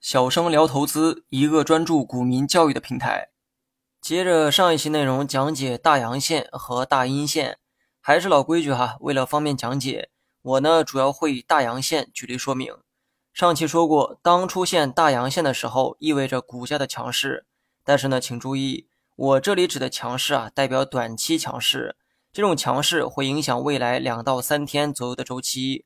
小生聊投资，一个专注股民教育的平台。接着上一期内容讲解大阳线和大阴线，还是老规矩哈，为了方便讲解，我呢主要会以大阳线举例说明。上期说过，当出现大阳线的时候，意味着股价的强势。但是呢，请注意，我这里指的强势啊，代表短期强势，这种强势会影响未来两到三天左右的周期。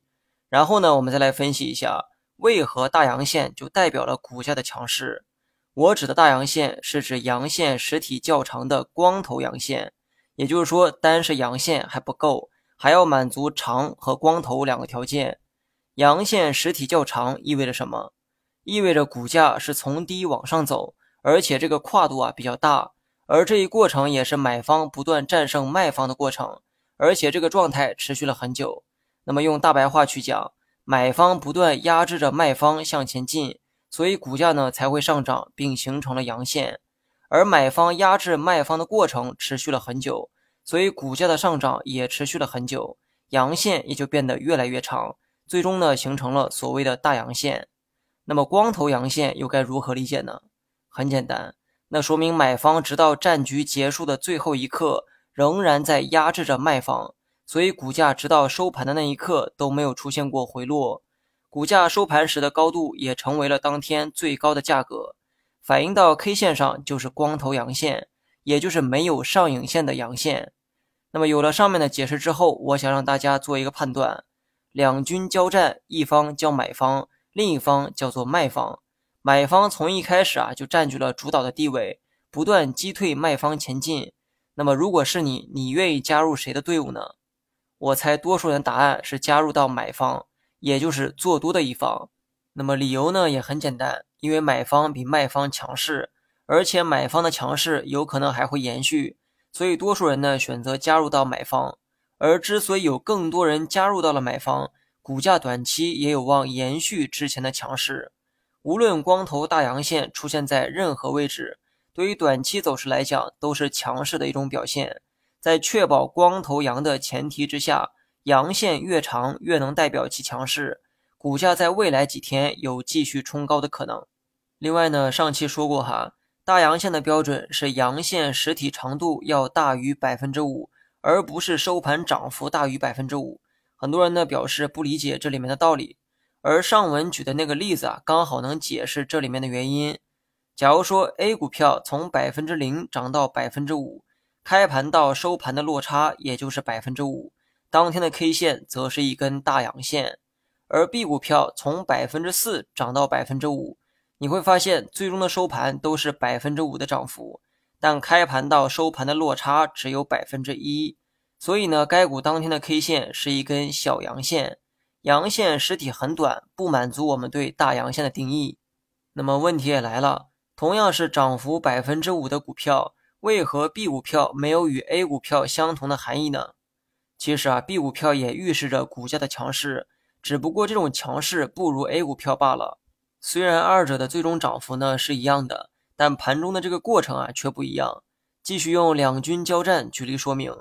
然后呢，我们再来分析一下，为何大阳线就代表了股价的强势。我指的大阳线是指阳线实体较长的光头阳线，也就是说，单是阳线还不够，还要满足长和光头两个条件。阳线实体较长意味着什么？意味着股价是从低往上走，而且这个跨度啊比较大，而这一过程也是买方不断战胜卖方的过程，而且这个状态持续了很久。那么用大白话去讲，买方不断压制着卖方向前进。所以股价呢才会上涨，并形成了阳线，而买方压制卖方的过程持续了很久，所以股价的上涨也持续了很久，阳线也就变得越来越长，最终呢形成了所谓的大阳线。那么光头阳线又该如何理解呢？很简单，那说明买方直到战局结束的最后一刻，仍然在压制着卖方，所以股价直到收盘的那一刻都没有出现过回落。股价收盘时的高度也成为了当天最高的价格，反映到 K 线上就是光头阳线，也就是没有上影线的阳线。那么有了上面的解释之后，我想让大家做一个判断：两军交战，一方叫买方，另一方叫做卖方。买方从一开始啊就占据了主导的地位，不断击退卖方前进。那么如果是你，你愿意加入谁的队伍呢？我猜多数人答案是加入到买方。也就是做多的一方，那么理由呢也很简单，因为买方比卖方强势，而且买方的强势有可能还会延续，所以多数人呢选择加入到买方。而之所以有更多人加入到了买方，股价短期也有望延续之前的强势。无论光头大阳线出现在任何位置，对于短期走势来讲都是强势的一种表现。在确保光头阳的前提之下。阳线越长，越能代表其强势，股价在未来几天有继续冲高的可能。另外呢，上期说过哈，大阳线的标准是阳线实体长度要大于百分之五，而不是收盘涨幅大于百分之五。很多人呢表示不理解这里面的道理，而上文举的那个例子啊，刚好能解释这里面的原因。假如说 A 股票从百分之零涨到百分之五，开盘到收盘的落差也就是百分之五。当天的 K 线则是一根大阳线，而 B 股票从百分之四涨到百分之五，你会发现最终的收盘都是百分之五的涨幅，但开盘到收盘的落差只有百分之一，所以呢，该股当天的 K 线是一根小阳线，阳线实体很短，不满足我们对大阳线的定义。那么问题也来了，同样是涨幅百分之五的股票，为何 B 股票没有与 A 股票相同的含义呢？其实啊，B 股票也预示着股价的强势，只不过这种强势不如 A 股票罢了。虽然二者的最终涨幅呢是一样的，但盘中的这个过程啊却不一样。继续用两军交战举例说明，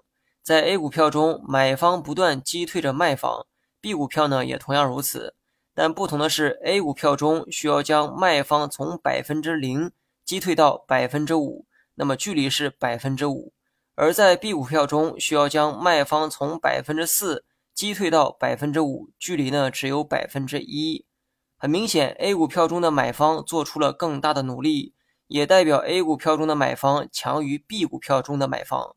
在 A 股票中，买方不断击退着卖方；B 股票呢也同样如此，但不同的是，A 股票中需要将卖方从百分之零击退到百分之五，那么距离是百分之五。而在 B 股票中，需要将卖方从百分之四击退到百分之五，距离呢只有百分之一。很明显，A 股票中的买方做出了更大的努力，也代表 A 股票中的买方强于 B 股票中的买方。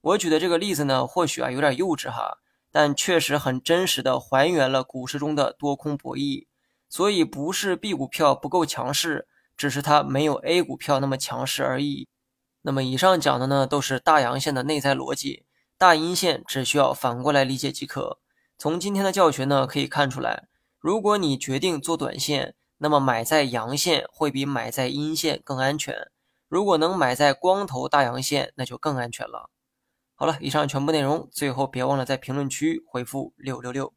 我举的这个例子呢，或许啊有点幼稚哈，但确实很真实的还原了股市中的多空博弈。所以不是 B 股票不够强势，只是它没有 A 股票那么强势而已。那么以上讲的呢，都是大阳线的内在逻辑，大阴线只需要反过来理解即可。从今天的教学呢，可以看出来，如果你决定做短线，那么买在阳线会比买在阴线更安全。如果能买在光头大阳线，那就更安全了。好了，以上全部内容，最后别忘了在评论区回复六六六。